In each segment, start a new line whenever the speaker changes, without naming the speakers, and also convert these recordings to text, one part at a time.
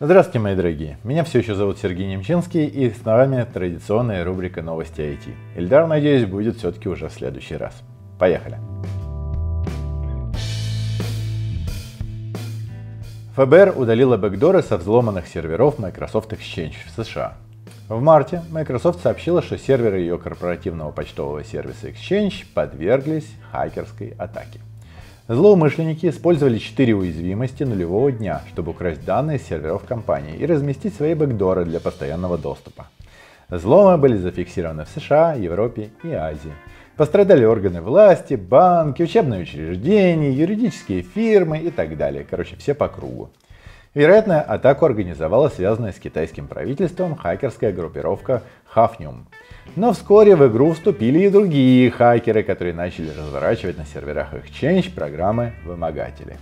Здравствуйте, мои дорогие! Меня все еще зовут Сергей Немчинский и с вами традиционная рубрика новости IT. Ильдар, надеюсь, будет все-таки уже в следующий раз. Поехали! ФБР удалила бэкдоры со взломанных серверов Microsoft Exchange в США. В марте Microsoft сообщила, что серверы ее корпоративного почтового сервиса Exchange подверглись хакерской атаке. Злоумышленники использовали 4 уязвимости нулевого дня, чтобы украсть данные серверов компании и разместить свои бэкдоры для постоянного доступа. Взломы были зафиксированы в США, Европе и Азии. Пострадали органы власти, банки, учебные учреждения, юридические фирмы и так далее. Короче, все по кругу. Вероятно, атаку организовала связанная с китайским правительством хакерская группировка Hafnium. Но вскоре в игру вступили и другие хакеры, которые начали разворачивать на серверах Exchange программы вымогатели.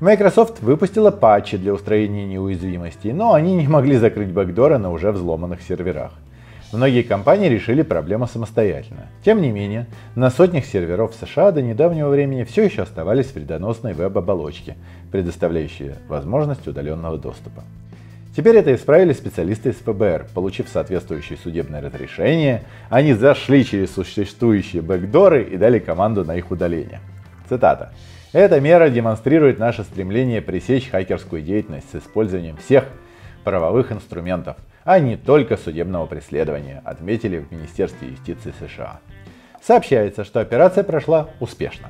Microsoft выпустила патчи для устранения неуязвимостей, но они не могли закрыть бэкдоры на уже взломанных серверах. Многие компании решили проблему самостоятельно. Тем не менее, на сотнях серверов США до недавнего времени все еще оставались вредоносные веб-оболочки, предоставляющие возможность удаленного доступа. Теперь это исправили специалисты из ФБР. Получив соответствующее судебное разрешение, они зашли через существующие бэкдоры и дали команду на их удаление. Цитата. Эта мера демонстрирует наше стремление пресечь хакерскую деятельность с использованием всех правовых инструментов, а не только судебного преследования, отметили в Министерстве юстиции США. Сообщается, что операция прошла успешно.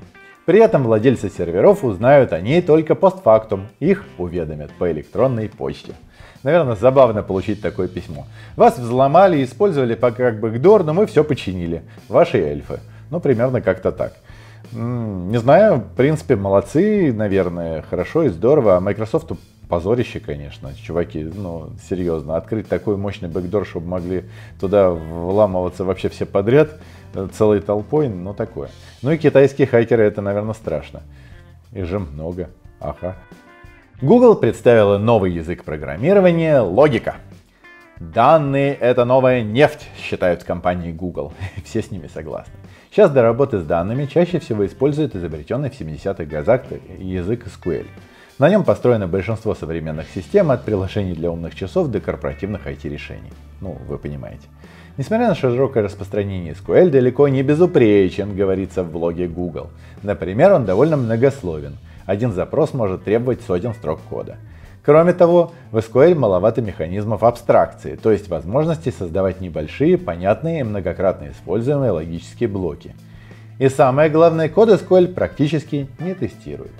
При этом владельцы серверов узнают о ней только постфактум, их уведомят по электронной почте. Наверное, забавно получить такое письмо. Вас взломали и использовали по как бы гдор, но мы все починили. Ваши эльфы. Ну, примерно как-то так. Не знаю, в принципе, молодцы, наверное, хорошо и здорово. А Microsoft позорище, конечно. Чуваки, ну, серьезно, открыть такой мощный бэкдор, чтобы могли туда вламываться вообще все подряд, целой толпой, ну, такое. Ну и китайские хакеры, это, наверное, страшно. Их же много. Ага. Google представила новый язык программирования – логика. Данные – это новая нефть, считают компании Google. Все с ними согласны. Сейчас для работы с данными чаще всего используют изобретенный в 70-х годах язык SQL. На нем построено большинство современных систем от приложений для умных часов до корпоративных IT-решений. Ну, вы понимаете. Несмотря на широкое распространение SQL, далеко не безупречен, говорится в блоге Google. Например, он довольно многословен – один запрос может требовать сотен строк кода. Кроме того, в SQL маловато механизмов абстракции, то есть возможности создавать небольшие, понятные и многократно используемые логические блоки. И самое главное, код SQL практически не тестирует.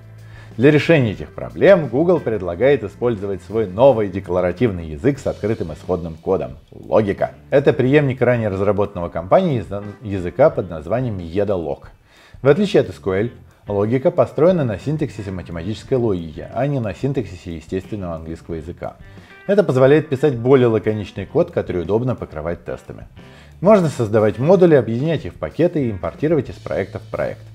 Для решения этих проблем Google предлагает использовать свой новый декларативный язык с открытым исходным кодом – логика. Это преемник ранее разработанного компанией языка под названием EDALog. В отличие от SQL, Логика построена на синтаксисе математической логики, а не на синтаксисе естественного английского языка. Это позволяет писать более лаконичный код, который удобно покрывать тестами. Можно создавать модули, объединять их в пакеты и импортировать из проекта в проект.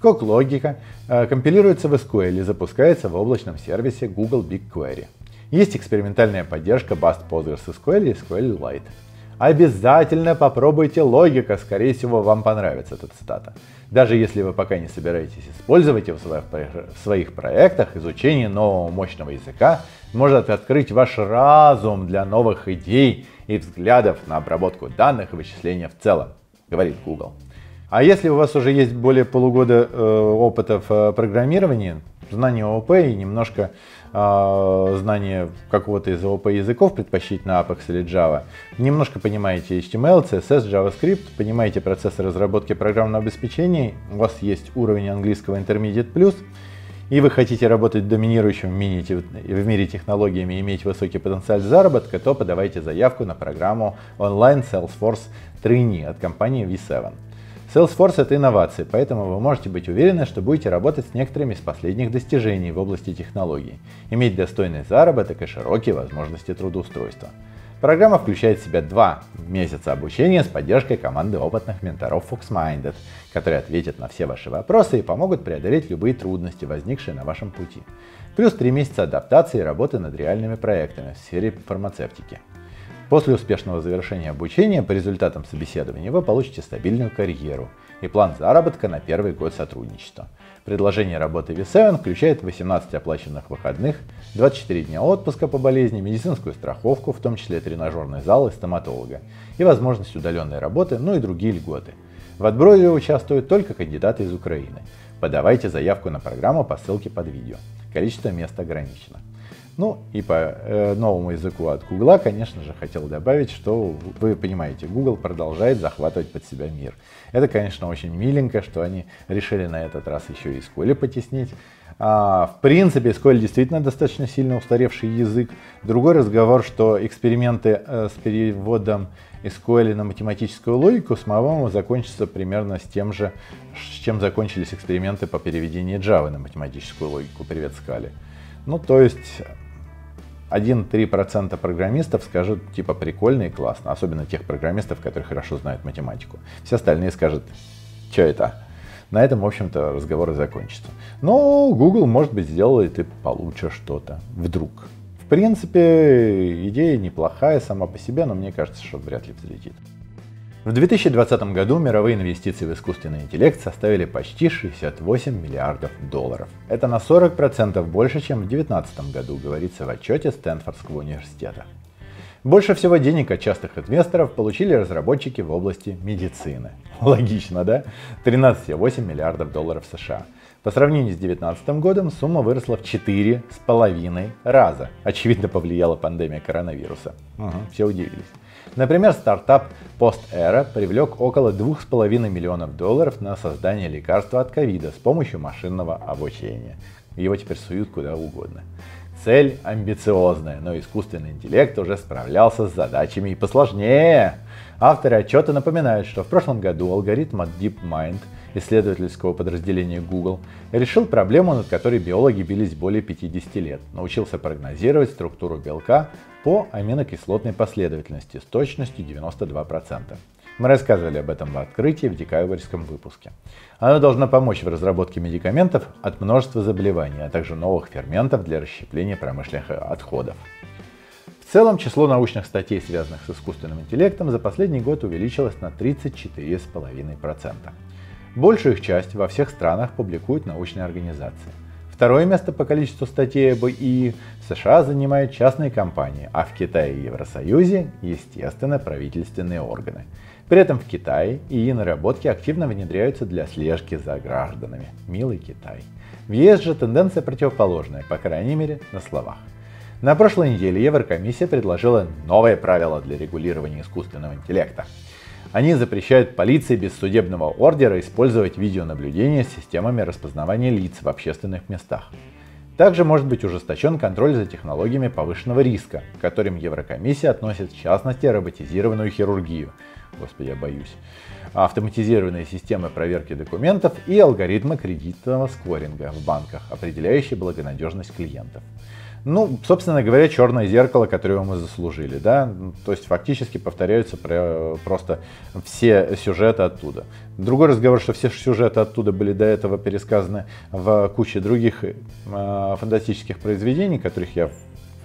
Кок логика э, компилируется в SQL и запускается в облачном сервисе Google BigQuery. Есть экспериментальная поддержка Bast PostgreSQL и SQLite. Обязательно попробуйте логика, скорее всего вам понравится эта цитата. Даже если вы пока не собираетесь использовать его в своих проектах, изучение нового мощного языка может открыть ваш разум для новых идей и взглядов на обработку данных и вычисления в целом, говорит Google. А если у вас уже есть более полугода э, опыта в э, программировании, знание ООП и немножко э, знание какого-то из ООП языков, предпочтительно Apex или Java, немножко понимаете HTML, CSS, JavaScript, понимаете процессы разработки программного обеспечения, у вас есть уровень английского Intermediate Plus, и вы хотите работать доминирующим в мире технологиями и иметь высокий потенциал заработка, то подавайте заявку на программу Online Salesforce Trainee от компании V7. Salesforce — это инновации, поэтому вы можете быть уверены, что будете работать с некоторыми из последних достижений в области технологий, иметь достойный заработок и широкие возможности трудоустройства. Программа включает в себя два месяца обучения с поддержкой команды опытных менторов FoxMinded, которые ответят на все ваши вопросы и помогут преодолеть любые трудности, возникшие на вашем пути. Плюс три месяца адаптации и работы над реальными проектами в сфере фармацевтики. После успешного завершения обучения по результатам собеседования вы получите стабильную карьеру и план заработка на первый год сотрудничества. Предложение работы V7 включает 18 оплаченных выходных, 24 дня отпуска по болезни, медицинскую страховку, в том числе тренажерный зал и стоматолога, и возможность удаленной работы, ну и другие льготы. В отборе участвуют только кандидаты из Украины. Подавайте заявку на программу по ссылке под видео. Количество мест ограничено. Ну и по э, новому языку от Гугла, конечно же, хотел добавить, что вы понимаете, Google продолжает захватывать под себя мир. Это, конечно, очень миленько, что они решили на этот раз еще и SQL потеснить. А, в принципе, SQL действительно достаточно сильно устаревший язык. Другой разговор, что эксперименты э, с переводом SQL на математическую логику, по-моему, закончатся примерно с тем же, с чем закончились эксперименты по переведению Java на математическую логику. Привет, Скали. Ну, то есть 1-3% программистов скажут, типа, прикольно и классно, особенно тех программистов, которые хорошо знают математику. Все остальные скажут, что это? На этом, в общем-то, разговор и закончится. Но Google, может быть, сделает и получше что-то. Вдруг. В принципе, идея неплохая сама по себе, но мне кажется, что вряд ли взлетит. В 2020 году мировые инвестиции в искусственный интеллект составили почти 68 миллиардов долларов. Это на 40% больше, чем в 2019 году, говорится в отчете Стэнфордского университета. Больше всего денег от частых инвесторов получили разработчики в области медицины. Логично, да? 13,8 миллиардов долларов США. По сравнению с 2019 годом сумма выросла в 4,5 раза. Очевидно, повлияла пандемия коронавируса. Угу, все удивились. Например, стартап PostEra привлек около 2,5 миллионов долларов на создание лекарства от ковида с помощью машинного обучения. Его теперь суют куда угодно. Цель амбициозная, но искусственный интеллект уже справлялся с задачами и посложнее. Авторы отчета напоминают, что в прошлом году алгоритм от DeepMind исследовательского подразделения Google решил проблему, над которой биологи бились более 50 лет. Научился прогнозировать структуру белка по аминокислотной последовательности с точностью 92%. Мы рассказывали об этом в открытии в декабрьском выпуске. Оно должно помочь в разработке медикаментов от множества заболеваний, а также новых ферментов для расщепления промышленных отходов. В целом число научных статей, связанных с искусственным интеллектом, за последний год увеличилось на 34,5%. Большую их часть во всех странах публикуют научные организации. Второе место по количеству статей об ИИ в США занимают частные компании, а в Китае и Евросоюзе, естественно, правительственные органы. При этом в Китае ИИ наработки активно внедряются для слежки за гражданами. Милый Китай. В ЕС же тенденция противоположная, по крайней мере, на словах. На прошлой неделе Еврокомиссия предложила новое правило для регулирования искусственного интеллекта. Они запрещают полиции без судебного ордера использовать видеонаблюдение с системами распознавания лиц в общественных местах. Также может быть ужесточен контроль за технологиями повышенного риска, к которым Еврокомиссия относит в частности роботизированную хирургию, господи, я боюсь, автоматизированные системы проверки документов и алгоритмы кредитного скоринга в банках, определяющие благонадежность клиентов. Ну, собственно говоря, черное зеркало, которое мы заслужили, да, то есть фактически повторяются просто все сюжеты оттуда. Другой разговор, что все сюжеты оттуда были до этого пересказаны в куче других э, фантастических произведений, которых я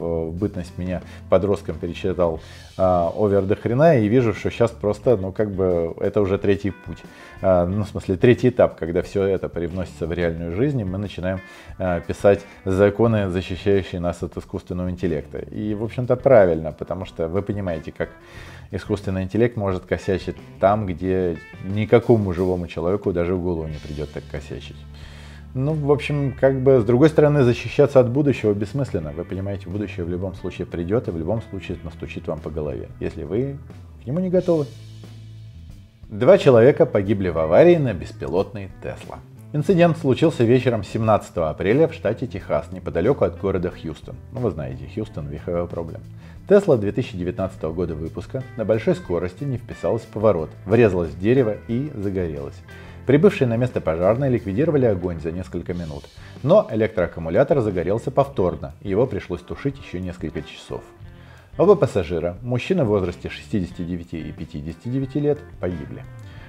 в бытность меня подростком перечитал э, овер до хрена и вижу, что сейчас просто, ну, как бы, это уже третий путь. Э, ну, в смысле, третий этап, когда все это привносится в реальную жизнь, и мы начинаем э, писать законы, защищающие нас от искусственного интеллекта. И, в общем-то, правильно, потому что вы понимаете, как искусственный интеллект может косячить там, где никакому живому человеку даже в голову не придет так косячить. Ну, в общем, как бы, с другой стороны, защищаться от будущего бессмысленно. Вы понимаете, будущее в любом случае придет и в любом случае настучит вам по голове, если вы к нему не готовы. Два человека погибли в аварии на беспилотной Тесла. Инцидент случился вечером 17 апреля в штате Техас, неподалеку от города Хьюстон. Ну, вы знаете, Хьюстон, виховая проблема. Тесла 2019 года выпуска на большой скорости не вписалась в поворот, врезалась в дерево и загорелась. Прибывшие на место пожарные ликвидировали огонь за несколько минут, но электроаккумулятор загорелся повторно, и его пришлось тушить еще несколько часов. Оба пассажира, мужчина в возрасте 69 и 59 лет, погибли.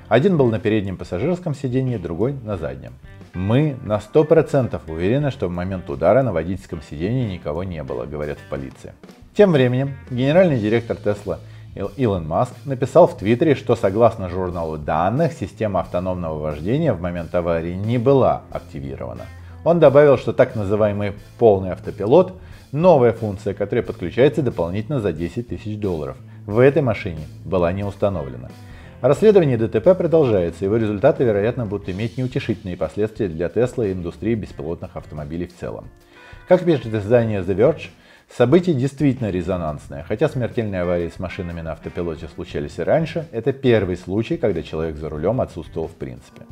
Один был на переднем пассажирском сиденье, другой на заднем. Мы на 100% уверены, что в момент удара на водительском сиденье никого не было, говорят в полиции. Тем временем генеральный директор Тесла Илон Маск написал в Твиттере, что согласно журналу данных, система автономного вождения в момент аварии не была активирована. Он добавил, что так называемый полный автопилот – новая функция, которая подключается дополнительно за 10 тысяч долларов. В этой машине была не установлена. Расследование ДТП продолжается, его результаты, вероятно, будут иметь неутешительные последствия для Тесла и индустрии беспилотных автомобилей в целом. Как пишет издание The Verge, Событие действительно резонансное. Хотя смертельные аварии с машинами на автопилоте случались и раньше, это первый случай, когда человек за рулем отсутствовал в принципе.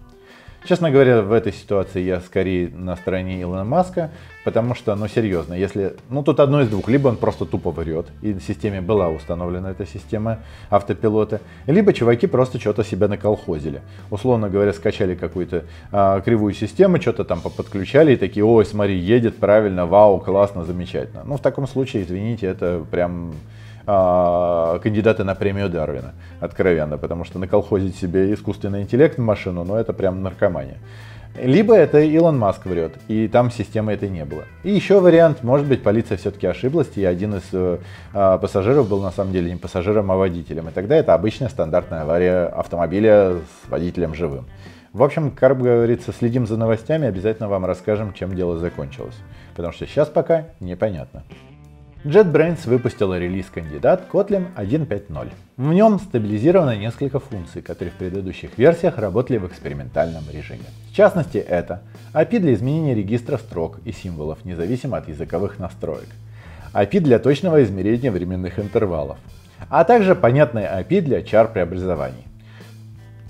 Честно говоря, в этой ситуации я скорее на стороне Илона Маска, потому что, ну серьезно, если, ну тут одно из двух, либо он просто тупо врет, и в системе была установлена эта система автопилота, либо чуваки просто что-то себя наколхозили. Условно говоря, скачали какую-то а, кривую систему, что-то там подключали и такие, ой, смотри, едет правильно, вау, классно, замечательно. Ну в таком случае, извините, это прям кандидаты на премию Дарвина, откровенно, потому что наколхозить себе искусственный интеллект в машину, ну это прям наркомания. Либо это Илон Маск врет, и там системы этой не было. И еще вариант, может быть, полиция все-таки ошиблась, и один из э, а, пассажиров был на самом деле не пассажиром, а водителем. И тогда это обычная стандартная авария автомобиля с водителем живым. В общем, как говорится, следим за новостями, обязательно вам расскажем, чем дело закончилось. Потому что сейчас пока непонятно. JetBrains выпустила релиз кандидат Kotlin 1.5.0. В нем стабилизировано несколько функций, которые в предыдущих версиях работали в экспериментальном режиме. В частности, это API для изменения регистра строк и символов, независимо от языковых настроек, API для точного измерения временных интервалов, а также понятные API для char преобразований.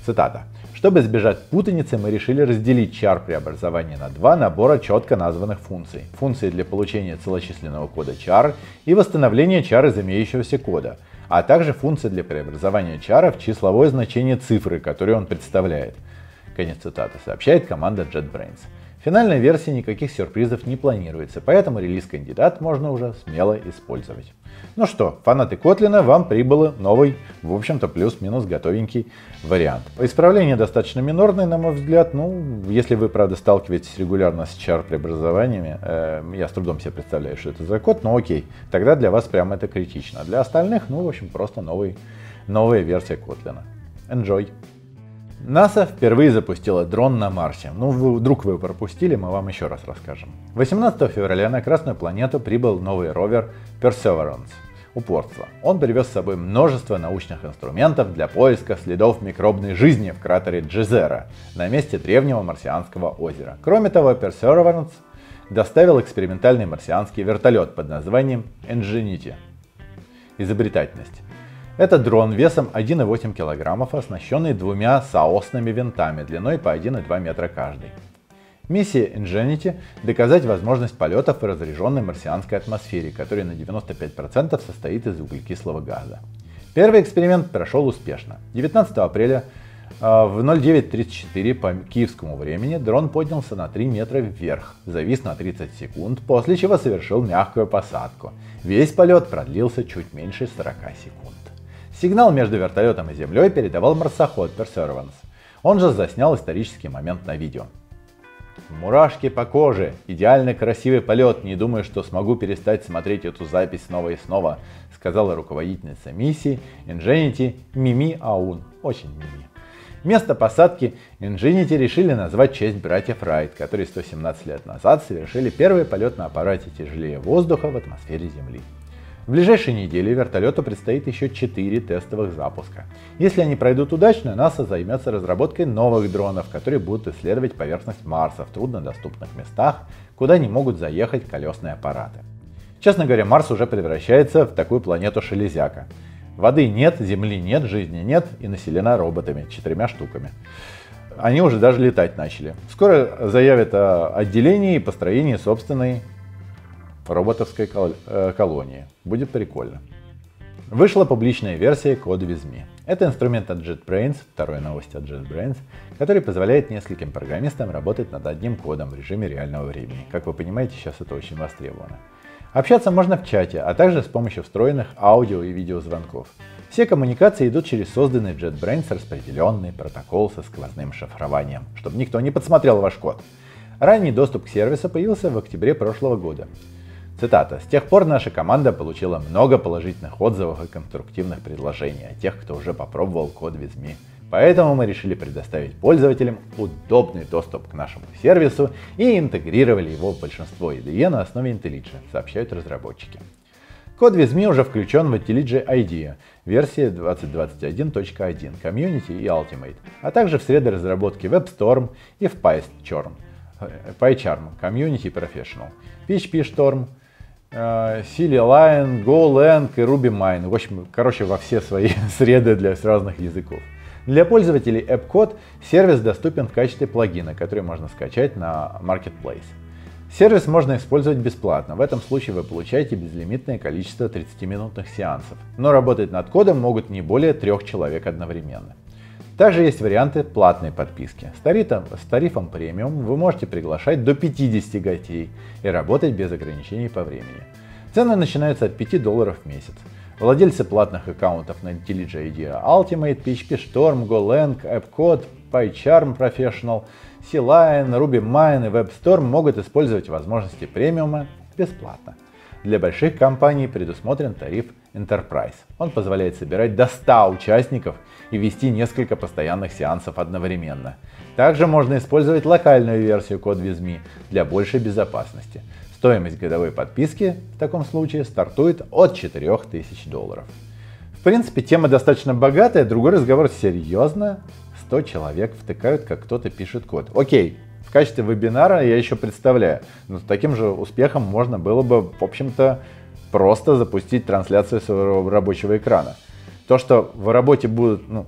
Цитата. Чтобы избежать путаницы, мы решили разделить чар преобразования на два набора четко названных функций. Функции для получения целочисленного кода char и восстановления чар из имеющегося кода, а также функции для преобразования чара в числовое значение цифры, которую он представляет. Конец цитаты, сообщает команда JetBrains. Финальной версии никаких сюрпризов не планируется, поэтому релиз кандидат можно уже смело использовать. Ну что, фанаты Котлина, вам прибыло новый, в общем-то, плюс-минус готовенький вариант. Исправление достаточно минорное, на мой взгляд. Ну, если вы, правда, сталкиваетесь регулярно с char преобразованиями, э, я с трудом себе представляю, что это за код, но окей, тогда для вас прямо это критично. Для остальных, ну, в общем, просто новый, новая версия Котлина. Enjoy! НАСА впервые запустила дрон на Марсе. Ну, вдруг вы пропустили, мы вам еще раз расскажем. 18 февраля на Красную планету прибыл новый ровер Perseverance. Упорство. Он привез с собой множество научных инструментов для поиска следов микробной жизни в кратере Джезера на месте древнего марсианского озера. Кроме того, Perseverance доставил экспериментальный марсианский вертолет под названием Ingenuity. Изобретательность. Это дрон весом 1,8 кг, оснащенный двумя соосными винтами длиной по 1,2 метра каждый. Миссия Ingenuity – доказать возможность полетов в разряженной марсианской атмосфере, которая на 95% состоит из углекислого газа. Первый эксперимент прошел успешно. 19 апреля э, в 09.34 по киевскому времени дрон поднялся на 3 метра вверх, завис на 30 секунд, после чего совершил мягкую посадку. Весь полет продлился чуть меньше 40 секунд. Сигнал между вертолетом и землей передавал марсоход Perseverance. Он же заснял исторический момент на видео. Мурашки по коже, идеально красивый полет, не думаю, что смогу перестать смотреть эту запись снова и снова, сказала руководительница миссии Ingenuity Мими Аун. Очень Мими. Место посадки Ingenuity решили назвать честь братьев Райт, которые 117 лет назад совершили первый полет на аппарате тяжелее воздуха в атмосфере Земли. В ближайшие недели вертолету предстоит еще 4 тестовых запуска. Если они пройдут удачно, НАСА займется разработкой новых дронов, которые будут исследовать поверхность Марса в труднодоступных местах, куда не могут заехать колесные аппараты. Честно говоря, Марс уже превращается в такую планету шелезяка. Воды нет, Земли нет, жизни нет и населена роботами, четырьмя штуками. Они уже даже летать начали. Скоро заявят о отделении и построении собственной роботовской э, колонии. Будет прикольно. Вышла публичная версия with Me. Это инструмент от JetBrains, вторая новость от JetBrains, который позволяет нескольким программистам работать над одним кодом в режиме реального времени. Как вы понимаете, сейчас это очень востребовано. Общаться можно в чате, а также с помощью встроенных аудио и видеозвонков. Все коммуникации идут через созданный JetBrains распределенный протокол со сквозным шифрованием, чтобы никто не подсмотрел ваш код. Ранний доступ к сервису появился в октябре прошлого года. Цитата. «С тех пор наша команда получила много положительных отзывов и конструктивных предложений от тех, кто уже попробовал код Визми. Поэтому мы решили предоставить пользователям удобный доступ к нашему сервису и интегрировали его в большинство IDE на основе IntelliJ, сообщают разработчики. Код Визми уже включен в IntelliJ IDEA версии 2021.1, Community и Ultimate, а также в среды разработки WebStorm и в PyCharm, PyCharm Community Professional, PHP Storm, Silly Line, GoLang и RubyMine. В общем, короче, во все свои среды для разных языков. Для пользователей AppCode сервис доступен в качестве плагина, который можно скачать на Marketplace. Сервис можно использовать бесплатно. В этом случае вы получаете безлимитное количество 30-минутных сеансов. Но работать над кодом могут не более трех человек одновременно. Также есть варианты платной подписки. С тарифом, с тарифом премиум вы можете приглашать до 50 гостей и работать без ограничений по времени. Цены начинаются от 5 долларов в месяц. Владельцы платных аккаунтов на IntelliJ IDEA Ultimate, PHP Storm, GoLang, AppCode, PyCharm Professional, C-Line, RubyMine и WebStorm могут использовать возможности премиума бесплатно. Для больших компаний предусмотрен тариф Enterprise. Он позволяет собирать до 100 участников и вести несколько постоянных сеансов одновременно. Также можно использовать локальную версию CodeWithMe для большей безопасности. Стоимость годовой подписки в таком случае стартует от 4000 долларов. В принципе, тема достаточно богатая, другой разговор серьезно. 100 человек втыкают, как кто-то пишет код. Окей, в качестве вебинара я еще представляю, но с таким же успехом можно было бы, в общем-то, просто запустить трансляцию своего рабочего экрана. То, что в работе будут, ну,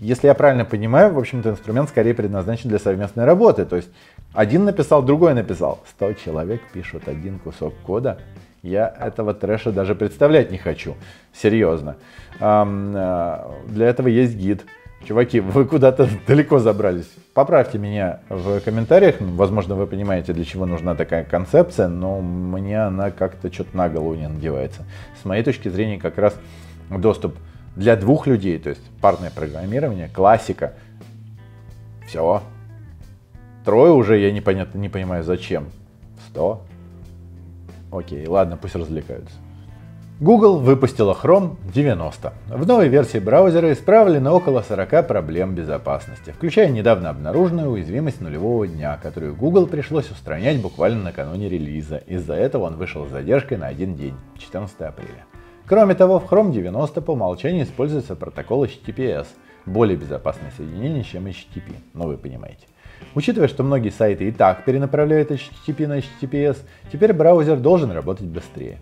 если я правильно понимаю, в общем-то, инструмент скорее предназначен для совместной работы. То есть один написал, другой написал. 100 человек пишут один кусок кода. Я этого трэша даже представлять не хочу. Серьезно. Э, для этого есть гид. Чуваки, вы куда-то далеко забрались. Поправьте меня в комментариях. Возможно, вы понимаете, для чего нужна такая концепция, но мне она как-то что-то на голову не надевается. С моей точки зрения, как раз доступ для двух людей, то есть парное программирование, классика. Все. Трое уже я непонятно не понимаю зачем. Сто. Окей, ладно, пусть развлекаются. Google выпустила Chrome 90. В новой версии браузера исправлено около 40 проблем безопасности, включая недавно обнаруженную уязвимость нулевого дня, которую Google пришлось устранять буквально накануне релиза. Из-за этого он вышел с задержкой на один день, 14 апреля. Кроме того, в Chrome 90 по умолчанию используется протокол HTTPS, более безопасное соединение, чем HTTP, но вы понимаете. Учитывая, что многие сайты и так перенаправляют HTTP на HTTPS, теперь браузер должен работать быстрее.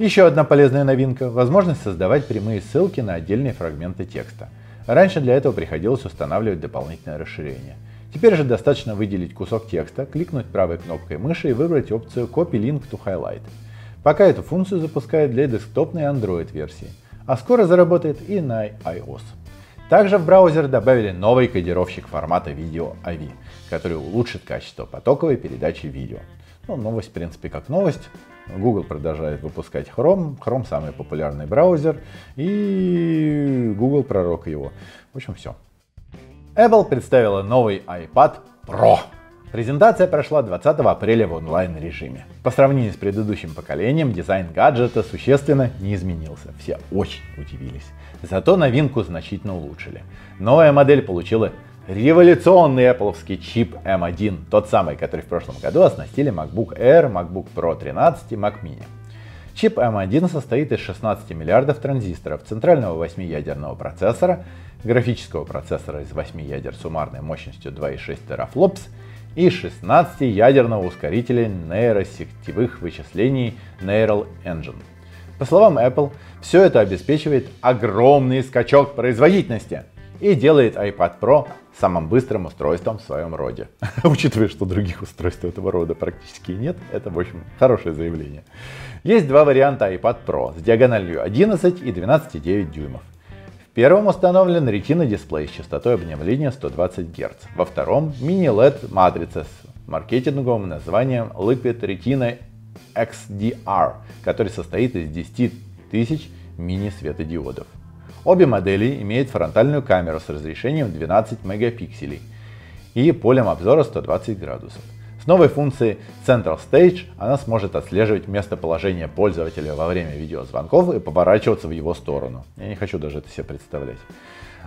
Еще одна полезная новинка – возможность создавать прямые ссылки на отдельные фрагменты текста. Раньше для этого приходилось устанавливать дополнительное расширение. Теперь же достаточно выделить кусок текста, кликнуть правой кнопкой мыши и выбрать опцию Copy Link to Highlight. Пока эту функцию запускают для десктопной Android версии, а скоро заработает и на iOS. Также в браузер добавили новый кодировщик формата видео AVI, который улучшит качество потоковой передачи видео. Ну, новость, в принципе, как новость. Google продолжает выпускать Chrome. Chrome самый популярный браузер. И Google пророк его. В общем, все. Apple представила новый iPad Pro. Презентация прошла 20 апреля в онлайн режиме. По сравнению с предыдущим поколением, дизайн гаджета существенно не изменился. Все очень удивились. Зато новинку значительно улучшили. Новая модель получила революционный Apple чип M1, тот самый, который в прошлом году оснастили MacBook Air, MacBook Pro 13 и Mac Mini. Чип M1 состоит из 16 миллиардов транзисторов, центрального 8-ядерного процессора, графического процессора из 8 ядер суммарной мощностью 2,6 терафлопс и 16-ядерного ускорителя нейросетевых вычислений Neural Engine. По словам Apple, все это обеспечивает огромный скачок производительности и делает iPad Pro самым быстрым устройством в своем роде. Учитывая, что других устройств этого рода практически нет, это, в общем, хорошее заявление. Есть два варианта iPad Pro с диагональю 11 и 12,9 дюймов. В первом установлен Retina дисплей с частотой обновления 120 Гц. Во втором Mini LED матрица с маркетинговым названием Liquid Retina XDR, который состоит из 10 тысяч мини-светодиодов. Обе модели имеют фронтальную камеру с разрешением 12 мегапикселей и полем обзора 120 градусов. С новой функцией Central Stage она сможет отслеживать местоположение пользователя во время видеозвонков и поворачиваться в его сторону. Я не хочу даже это себе представлять.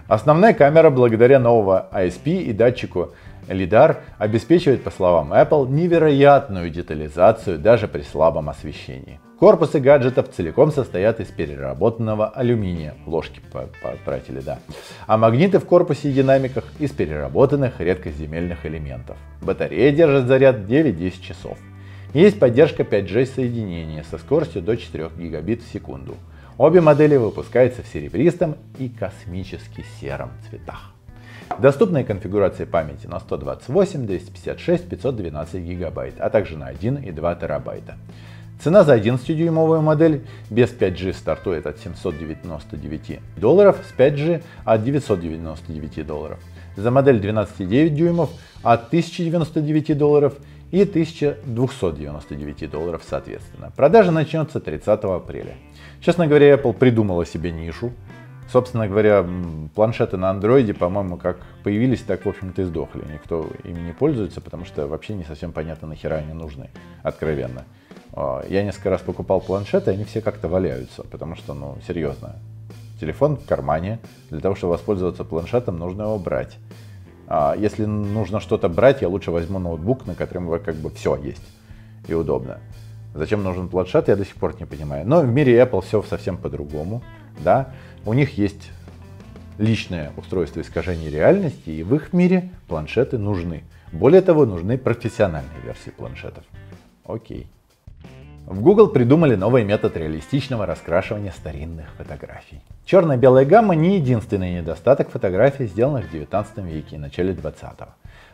Основная камера благодаря нового ISP и датчику LiDAR обеспечивает, по словам Apple, невероятную детализацию даже при слабом освещении. Корпусы гаджетов целиком состоят из переработанного алюминия, ложки по, по отправители, да, а магниты в корпусе и динамиках из переработанных редкоземельных элементов. Батарея держит заряд 9-10 часов. Есть поддержка 5G соединения со скоростью до 4 гигабит в секунду. Обе модели выпускаются в серебристом и космически сером цветах. Доступные конфигурации памяти на 128, 256, 512 гигабайт, а также на 1 и 2 терабайта. Цена за 11-дюймовую модель без 5G стартует от 799 долларов, с 5G от 999 долларов. За модель 12,9 дюймов от 1099 долларов и 1299 долларов соответственно. Продажа начнется 30 апреля. Честно говоря, Apple придумала себе нишу. Собственно говоря, планшеты на андроиде, по-моему, как появились, так, в общем-то, и сдохли. Никто ими не пользуется, потому что вообще не совсем понятно, нахера они нужны, откровенно. А, я несколько раз покупал планшеты, они все как-то валяются, потому что, ну, серьезно, телефон в кармане, для того, чтобы воспользоваться планшетом, нужно его брать. А если нужно что-то брать, я лучше возьму ноутбук, на котором как бы все есть и удобно. Зачем нужен планшет, я до сих пор не понимаю. Но в мире Apple все совсем по-другому. Да? У них есть личное устройство искажения реальности, и в их мире планшеты нужны. Более того, нужны профессиональные версии планшетов. Окей. В Google придумали новый метод реалистичного раскрашивания старинных фотографий. Черно-белая гамма не единственный недостаток фотографий, сделанных в 19 веке и начале 20-го.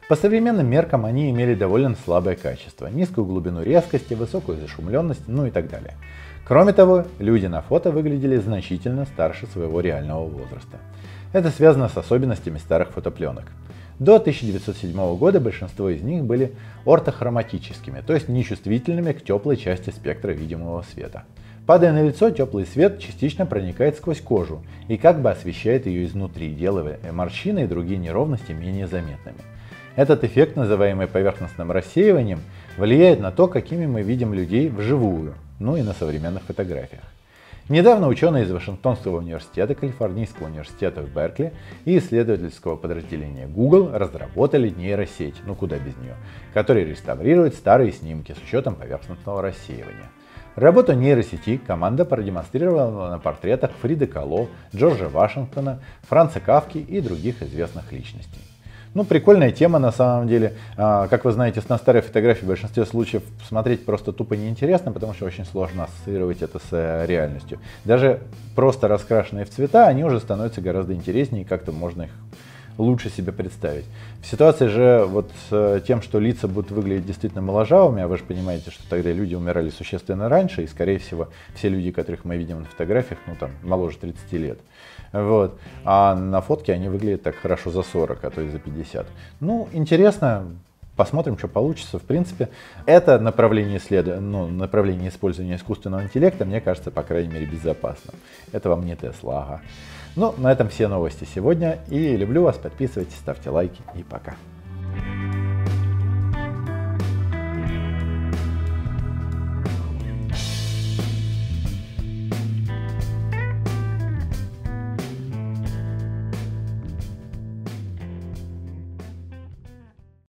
По современным меркам они имели довольно слабое качество, низкую глубину резкости, высокую зашумленность, ну и так далее. Кроме того, люди на фото выглядели значительно старше своего реального возраста. Это связано с особенностями старых фотопленок. До 1907 года большинство из них были ортохроматическими, то есть нечувствительными к теплой части спектра видимого света. Падая на лицо, теплый свет частично проникает сквозь кожу и как бы освещает ее изнутри, делая морщины и другие неровности менее заметными. Этот эффект, называемый поверхностным рассеиванием, влияет на то, какими мы видим людей вживую, ну и на современных фотографиях. Недавно ученые из Вашингтонского университета, Калифорнийского университета в Беркли и исследовательского подразделения Google разработали нейросеть, ну куда без нее, которая реставрирует старые снимки с учетом поверхностного рассеивания. Работу нейросети команда продемонстрировала на портретах Фриды Кало, Джорджа Вашингтона, Франца Кавки и других известных личностей. Ну, прикольная тема на самом деле. А, как вы знаете, на старой фотографии в большинстве случаев смотреть просто тупо неинтересно, потому что очень сложно ассоциировать это с э, реальностью. Даже просто раскрашенные в цвета, они уже становятся гораздо интереснее, как-то можно их лучше себе представить. В ситуации же вот с э, тем, что лица будут выглядеть действительно моложавыми, а вы же понимаете, что тогда люди умирали существенно раньше, и, скорее всего, все люди, которых мы видим на фотографиях, ну там, моложе 30 лет. Вот. А на фотке они выглядят так хорошо за 40, а то и за 50. Ну, интересно, Посмотрим, что получится. В принципе, это направление, исследования, ну, направление использования искусственного интеллекта, мне кажется, по крайней мере, безопасным. Это вам не Тесла, ага. Ну, на этом все новости сегодня. И люблю вас, подписывайтесь, ставьте лайки и пока.